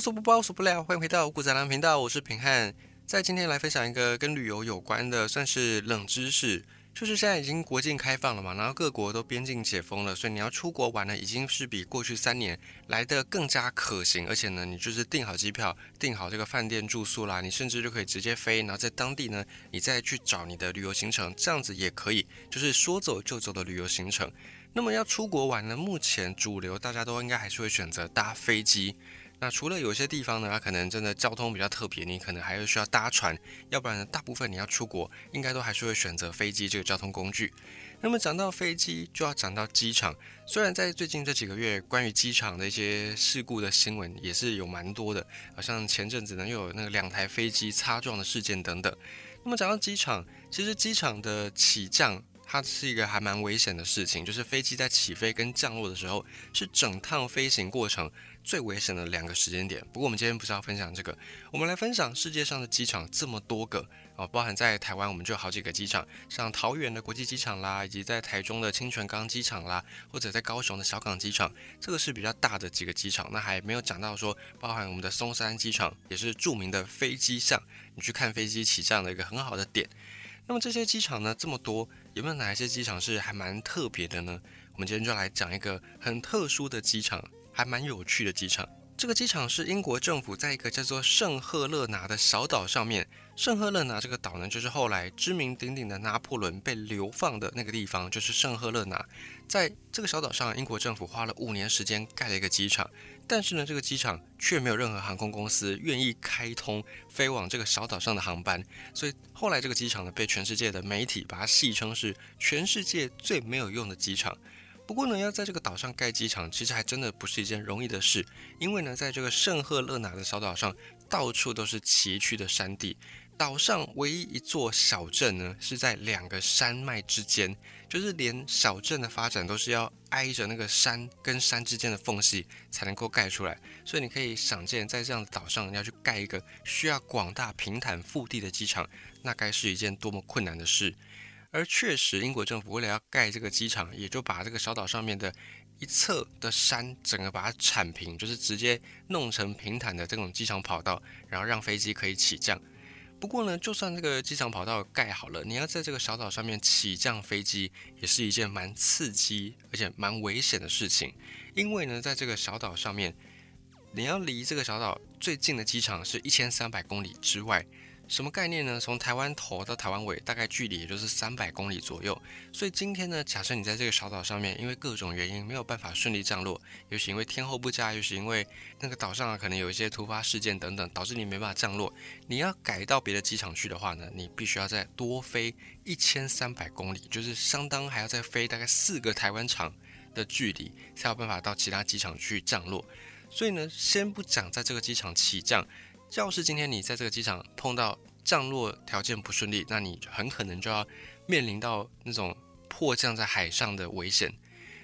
无所不包，无所不聊，欢迎回到五谷杂粮频道，我是平汉，在今天来分享一个跟旅游有关的，算是冷知识。就是现在已经国境开放了嘛，然后各国都边境解封了，所以你要出国玩呢，已经是比过去三年来的更加可行。而且呢，你就是订好机票、订好这个饭店住宿啦，你甚至就可以直接飞，然后在当地呢，你再去找你的旅游行程，这样子也可以，就是说走就走的旅游行程。那么要出国玩呢，目前主流大家都应该还是会选择搭飞机。那除了有些地方呢，它可能真的交通比较特别，你可能还是需要搭船，要不然呢，大部分你要出国，应该都还是会选择飞机这个交通工具。那么讲到飞机，就要讲到机场。虽然在最近这几个月，关于机场的一些事故的新闻也是有蛮多的，好像前阵子呢又有那个两台飞机擦撞的事件等等。那么讲到机场，其实机场的起降。它是一个还蛮危险的事情，就是飞机在起飞跟降落的时候，是整趟飞行过程最危险的两个时间点。不过我们今天不是要分享这个，我们来分享世界上的机场这么多个啊，包含在台湾我们就有好几个机场，像桃园的国际机场啦，以及在台中的清泉岗机场啦，或者在高雄的小港机场，这个是比较大的几个机场。那还没有讲到说，包含我们的松山机场，也是著名的飞机上，你去看飞机起降的一个很好的点。那么这些机场呢，这么多。有没有哪一些机场是还蛮特别的呢？我们今天就来讲一个很特殊的机场，还蛮有趣的机场。这个机场是英国政府在一个叫做圣赫勒拿的小岛上面。圣赫勒拿这个岛呢，就是后来知名鼎鼎的拿破仑被流放的那个地方，就是圣赫勒拿。在这个小岛上，英国政府花了五年时间盖了一个机场，但是呢，这个机场却没有任何航空公司愿意开通飞往这个小岛上的航班。所以后来这个机场呢，被全世界的媒体把它戏称是全世界最没有用的机场。不过呢，要在这个岛上盖机场，其实还真的不是一件容易的事，因为呢，在这个圣赫勒拿的小岛上，到处都是崎岖的山地，岛上唯一一座小镇呢，是在两个山脉之间，就是连小镇的发展都是要挨着那个山跟山之间的缝隙才能够盖出来，所以你可以想见，在这样的岛上要去盖一个需要广大平坦腹地的机场，那该是一件多么困难的事。而确实，英国政府为了要盖这个机场，也就把这个小岛上面的一侧的山整个把它铲平，就是直接弄成平坦的这种机场跑道，然后让飞机可以起降。不过呢，就算这个机场跑道盖好了，你要在这个小岛上面起降飞机，也是一件蛮刺激而且蛮危险的事情。因为呢，在这个小岛上面，你要离这个小岛最近的机场是一千三百公里之外。什么概念呢？从台湾头到台湾尾，大概距离也就是三百公里左右。所以今天呢，假设你在这个小岛上面，因为各种原因没有办法顺利降落，又是因为天候不佳，又是因为那个岛上啊可能有一些突发事件等等，导致你没办法降落。你要改到别的机场去的话呢，你必须要再多飞一千三百公里，就是相当还要再飞大概四个台湾场的距离，才有办法到其他机场去降落。所以呢，先不讲在这个机场起降。要是今天你在这个机场碰到降落条件不顺利，那你很可能就要面临到那种迫降在海上的危险。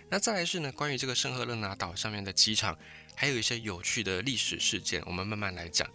那再来是呢，关于这个圣赫勒拿岛上面的机场，还有一些有趣的历史事件，我们慢慢来讲。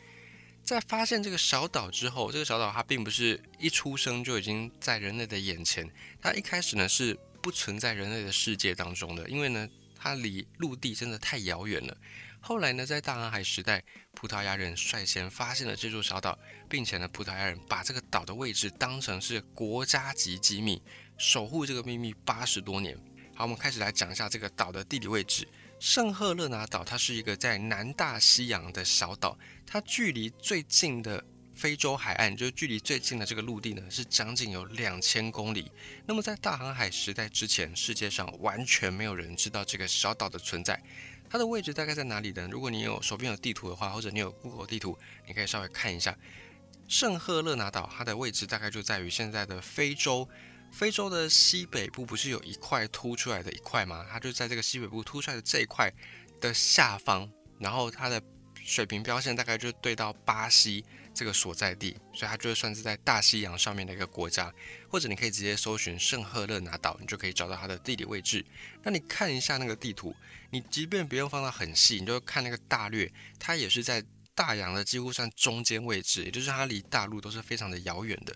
在发现这个小岛之后，这个小岛它并不是一出生就已经在人类的眼前，它一开始呢是不存在人类的世界当中的，因为呢它离陆地真的太遥远了。后来呢，在大航海时代，葡萄牙人率先发现了这座小岛，并且呢，葡萄牙人把这个岛的位置当成是国家级机密，守护这个秘密八十多年。好，我们开始来讲一下这个岛的地理位置。圣赫勒拿岛，它是一个在南大西洋的小岛，它距离最近的非洲海岸，就是距离最近的这个陆地呢，是将近有两千公里。那么在大航海时代之前，世界上完全没有人知道这个小岛的存在。它的位置大概在哪里呢？如果你有手边有地图的话，或者你有 Google 地图，你可以稍微看一下圣赫勒拿岛，它的位置大概就在于现在的非洲。非洲的西北部不是有一块凸出来的一块吗？它就在这个西北部凸出来的这一块的下方，然后它的水平标线大概就对到巴西。这个所在地，所以它就算是在大西洋上面的一个国家，或者你可以直接搜寻圣赫勒拿岛，你就可以找到它的地理位置。那你看一下那个地图，你即便不用放到很细，你就看那个大略，它也是在大洋的几乎算中间位置，也就是它离大陆都是非常的遥远的。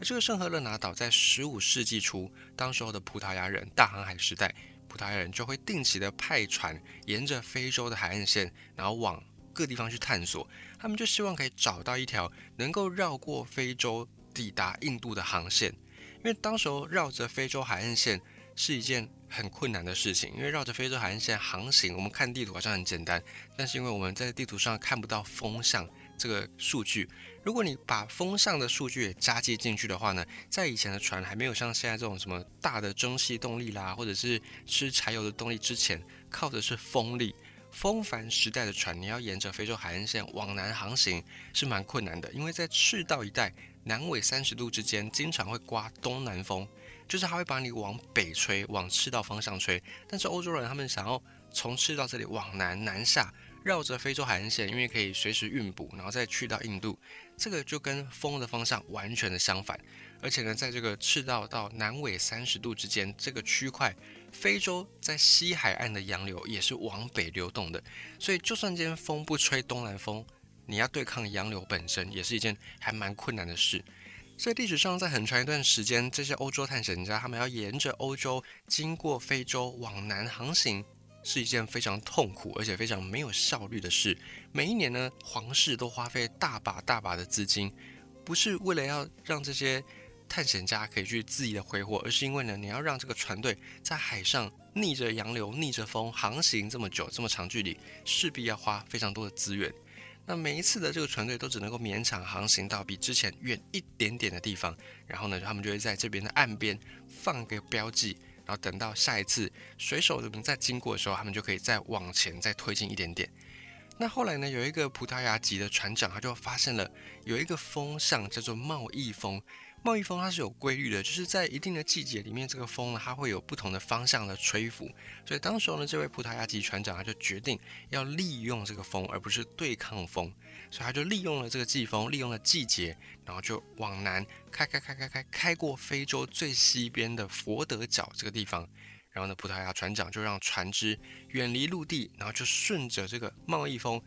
而这个圣赫勒拿岛在十五世纪初，当时候的葡萄牙人大航海时代，葡萄牙人就会定期的派船沿着非洲的海岸线，然后往各地方去探索，他们就希望可以找到一条能够绕过非洲抵达印度的航线，因为当时候绕着非洲海岸线是一件很困难的事情，因为绕着非洲海岸线航行，我们看地图好像很简单，但是因为我们在地图上看不到风向这个数据，如果你把风向的数据也加接进去的话呢，在以前的船还没有像现在这种什么大的蒸汽动力啦，或者是吃柴油的动力之前，靠的是风力。风帆时代的船，你要沿着非洲海岸线往南航行是蛮困难的，因为在赤道一带南纬三十度之间，经常会刮东南风，就是它会把你往北吹，往赤道方向吹。但是欧洲人他们想要从赤道这里往南南下，绕着非洲海岸线，因为可以随时运补，然后再去到印度，这个就跟风的方向完全的相反。而且呢，在这个赤道到南纬三十度之间这个区块。非洲在西海岸的洋流也是往北流动的，所以就算今天风不吹东南风，你要对抗洋流本身也是一件还蛮困难的事。所以历史上在很长一段时间，这些欧洲探险家他们要沿着欧洲经过非洲往南航行，是一件非常痛苦而且非常没有效率的事。每一年呢，皇室都花费大把大把的资金，不是为了要让这些。探险家可以去恣意的挥霍，而是因为呢，你要让这个船队在海上逆着洋流、逆着风航行这么久、这么长距离，势必要花非常多的资源。那每一次的这个船队都只能够勉强航行到比之前远一点点的地方，然后呢，他们就会在这边的岸边放个标记，然后等到下一次水手们再经过的时候，他们就可以再往前再推进一点点。那后来呢，有一个葡萄牙籍的船长，他就发现了有一个风向叫做贸易风。贸易风它是有规律的，就是在一定的季节里面，这个风呢它会有不同的方向的吹拂。所以当时候呢，这位葡萄牙籍船长他就决定要利用这个风，而不是对抗风。所以他就利用了这个季风，利用了季节，然后就往南开开开开开开过非洲最西边的佛得角这个地方。然后呢，葡萄牙船长就让船只远离陆地，然后就顺着这个贸易风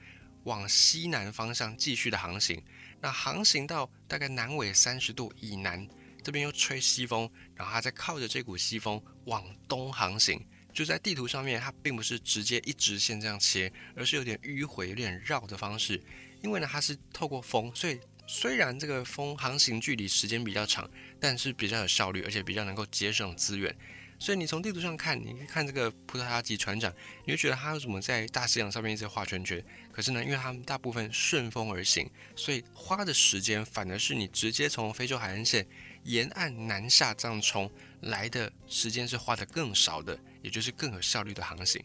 往西南方向继续的航行。那航行到大概南纬三十度以南，这边又吹西风，然后它再靠着这股西风往东航行。就在地图上面，它并不是直接一直线这样切，而是有点迂回、有点绕的方式。因为呢，它是透过风，所以虽然这个风航行距离时间比较长，但是比较有效率，而且比较能够节省资源。所以你从地图上看，你看这个葡萄牙籍船长，你会觉得他为什么在大西洋上面一直画圈圈？可是呢，因为他们大部分顺风而行，所以花的时间反而是你直接从非洲海岸线沿岸南下这样冲来的时间是花的更少的，也就是更有效率的航行。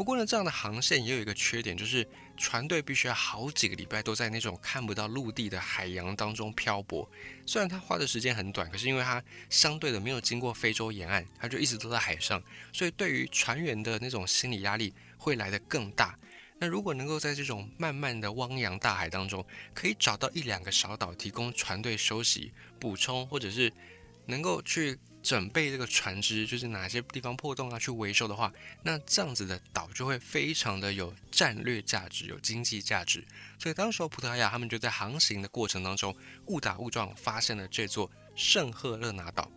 不过呢，这样的航线也有一个缺点，就是船队必须要好几个礼拜都在那种看不到陆地的海洋当中漂泊。虽然它花的时间很短，可是因为它相对的没有经过非洲沿岸，它就一直都在海上，所以对于船员的那种心理压力会来得更大。那如果能够在这种漫漫的汪洋大海当中，可以找到一两个小岛，提供船队休息、补充，或者是能够去。准备这个船只，就是哪些地方破洞啊，去维修的话，那这样子的岛就会非常的有战略价值，有经济价值。所以当时候葡萄牙他们就在航行的过程当中，误打误撞发现了这座圣赫勒拿岛。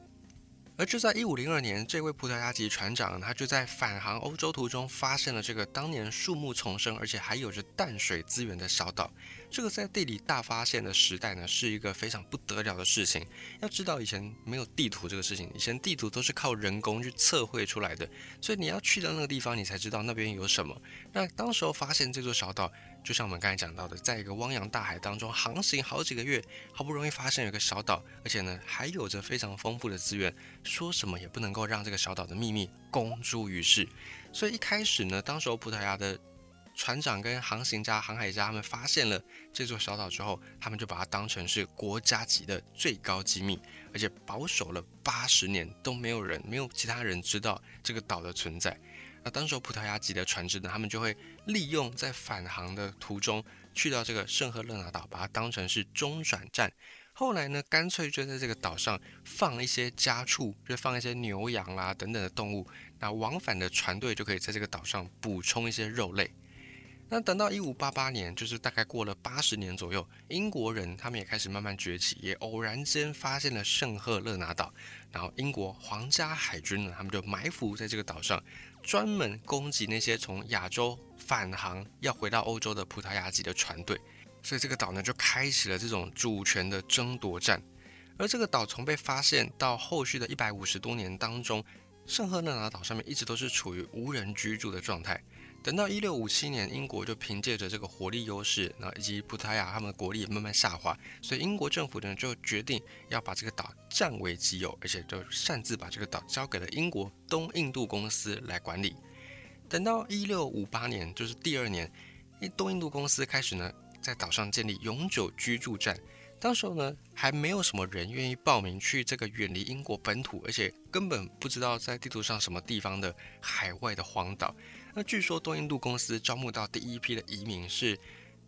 而就在一五零二年，这位葡萄牙籍船长，他就在返航欧洲途中，发现了这个当年树木丛生，而且还有着淡水资源的小岛。这个在地理大发现的时代呢，是一个非常不得了的事情。要知道，以前没有地图这个事情，以前地图都是靠人工去测绘出来的，所以你要去到那个地方，你才知道那边有什么。那当时候发现这座小岛。就像我们刚才讲到的，在一个汪洋大海当中航行好几个月，好不容易发现有个小岛，而且呢还有着非常丰富的资源，说什么也不能够让这个小岛的秘密公诸于世。所以一开始呢，当时候葡萄牙的船长跟航行家、航海家他们发现了这座小岛之后，他们就把它当成是国家级的最高机密，而且保守了八十年都没有人、没有其他人知道这个岛的存在。那当时葡萄牙籍的船只呢，他们就会利用在返航的途中去到这个圣赫勒拿岛，把它当成是中转站。后来呢，干脆就在这个岛上放一些家畜，就放一些牛羊啦等等的动物。那往返的船队就可以在这个岛上补充一些肉类。那等到一五八八年，就是大概过了八十年左右，英国人他们也开始慢慢崛起，也偶然间发现了圣赫勒拿岛。然后英国皇家海军呢，他们就埋伏在这个岛上。专门攻击那些从亚洲返航要回到欧洲的葡萄牙籍的船队。所以这个岛呢，就开始了这种主权的争夺战。而这个岛从被发现到后续的一百五十多年当中，圣赫勒拿岛上面一直都是处于无人居住的状态。等到一六五七年，英国就凭借着这个火力优势，那以及葡萄牙他们的国力慢慢下滑，所以英国政府呢就决定要把这个岛占为己有，而且就擅自把这个岛交给了英国东印度公司来管理。等到一六五八年，就是第二年，东印度公司开始呢在岛上建立永久居住站。当时候呢，还没有什么人愿意报名去这个远离英国本土，而且根本不知道在地图上什么地方的海外的荒岛。那据说东印度公司招募到第一批的移民是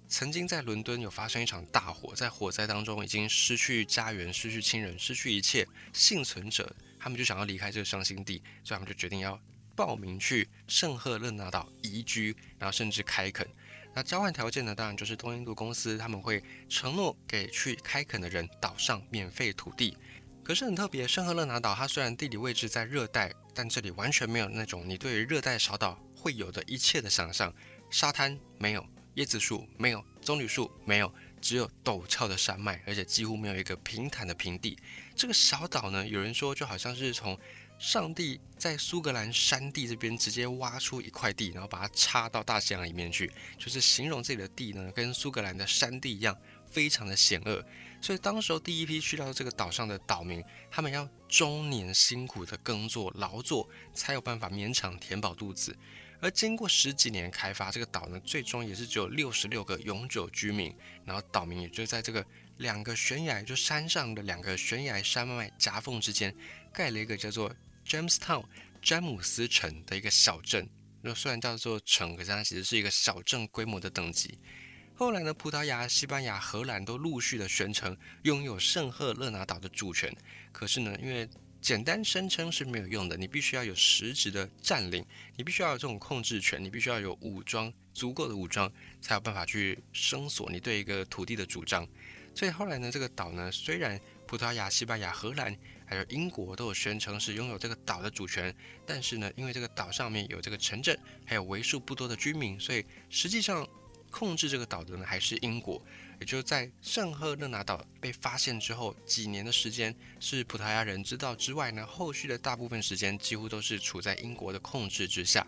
曾经在伦敦有发生一场大火，在火灾当中已经失去家园、失去亲人、失去一切幸存者，他们就想要离开这个伤心地，所以他们就决定要报名去圣赫勒拿岛移居，然后甚至开垦。那交换条件呢？当然就是东印度公司他们会承诺给去开垦的人岛上免费土地。可是很特别，圣赫勒拿岛它虽然地理位置在热带，但这里完全没有那种你对于热带小岛会有的一切的想象。沙滩没有，椰子树没有，棕榈树没有，只有陡峭的山脉，而且几乎没有一个平坦的平地。这个小岛呢，有人说就好像是从上帝在苏格兰山地这边直接挖出一块地，然后把它插到大西洋里面去，就是形容这里的地呢，跟苏格兰的山地一样，非常的险恶。所以当时候第一批去到这个岛上的岛民，他们要终年辛苦的耕作劳作，才有办法勉强填饱肚子。而经过十几年开发，这个岛呢，最终也是只有六十六个永久居民，然后岛民也就在这个两个悬崖，就山上的两个悬崖山脉夹缝之间，盖了一个叫做。Jamestown 詹姆斯城的一个小镇，那虽然叫做城，可是它其实是一个小镇规模的等级。后来呢，葡萄牙、西班牙、荷兰都陆续的宣称拥有圣赫勒拿岛的主权。可是呢，因为简单声称是没有用的，你必须要有实质的占领，你必须要有这种控制权，你必须要有武装足够的武装，才有办法去声索你对一个土地的主张。所以后来呢，这个岛呢，虽然葡萄牙、西班牙、荷兰。还有英国都有宣称是拥有这个岛的主权，但是呢，因为这个岛上面有这个城镇，还有为数不多的居民，所以实际上控制这个岛的呢还是英国。也就是在圣赫勒拿岛被发现之后，几年的时间是葡萄牙人知道之外呢，后续的大部分时间几乎都是处在英国的控制之下。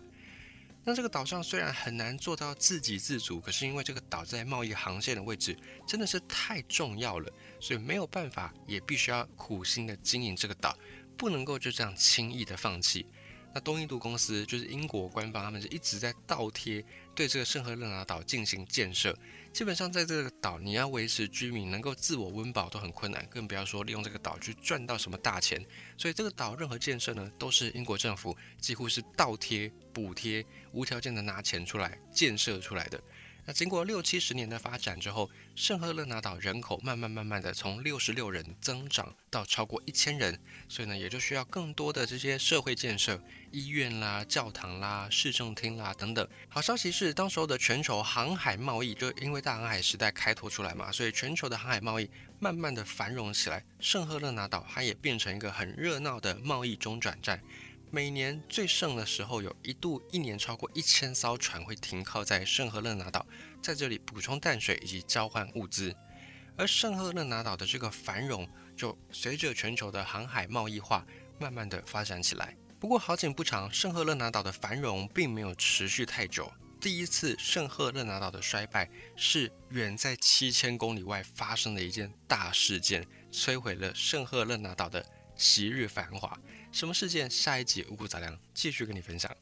那这个岛上虽然很难做到自给自足，可是因为这个岛在贸易航线的位置真的是太重要了，所以没有办法，也必须要苦心的经营这个岛，不能够就这样轻易的放弃。那东印度公司就是英国官方，他们是一直在倒贴对这个圣赫勒拿岛进行建设。基本上在这个岛，你要维持居民能够自我温饱都很困难，更不要说利用这个岛去赚到什么大钱。所以这个岛任何建设呢，都是英国政府几乎是倒贴补贴，无条件的拿钱出来建设出来的。那经过六七十年的发展之后，圣赫勒拿岛人口慢慢慢慢的从六十六人增长到超过一千人，所以呢，也就需要更多的这些社会建设，医院啦、教堂啦、市政厅啦等等。好消息是，当时候的全球航海贸易就因为大航海时代开拓出来嘛，所以全球的航海贸易慢慢的繁荣起来，圣赫勒拿岛它也变成一个很热闹的贸易中转站。每年最盛的时候，有一度一年超过一千艘船会停靠在圣赫勒拿岛，在这里补充淡水以及交换物资。而圣赫勒拿岛的这个繁荣，就随着全球的航海贸易化，慢慢的发展起来。不过好景不长，圣赫勒拿岛的繁荣并没有持续太久。第一次圣赫勒拿岛的衰败，是远在七千公里外发生的一件大事件，摧毁了圣赫勒拿岛的昔日繁华。什么事件？下一集五谷杂粮继续跟你分享。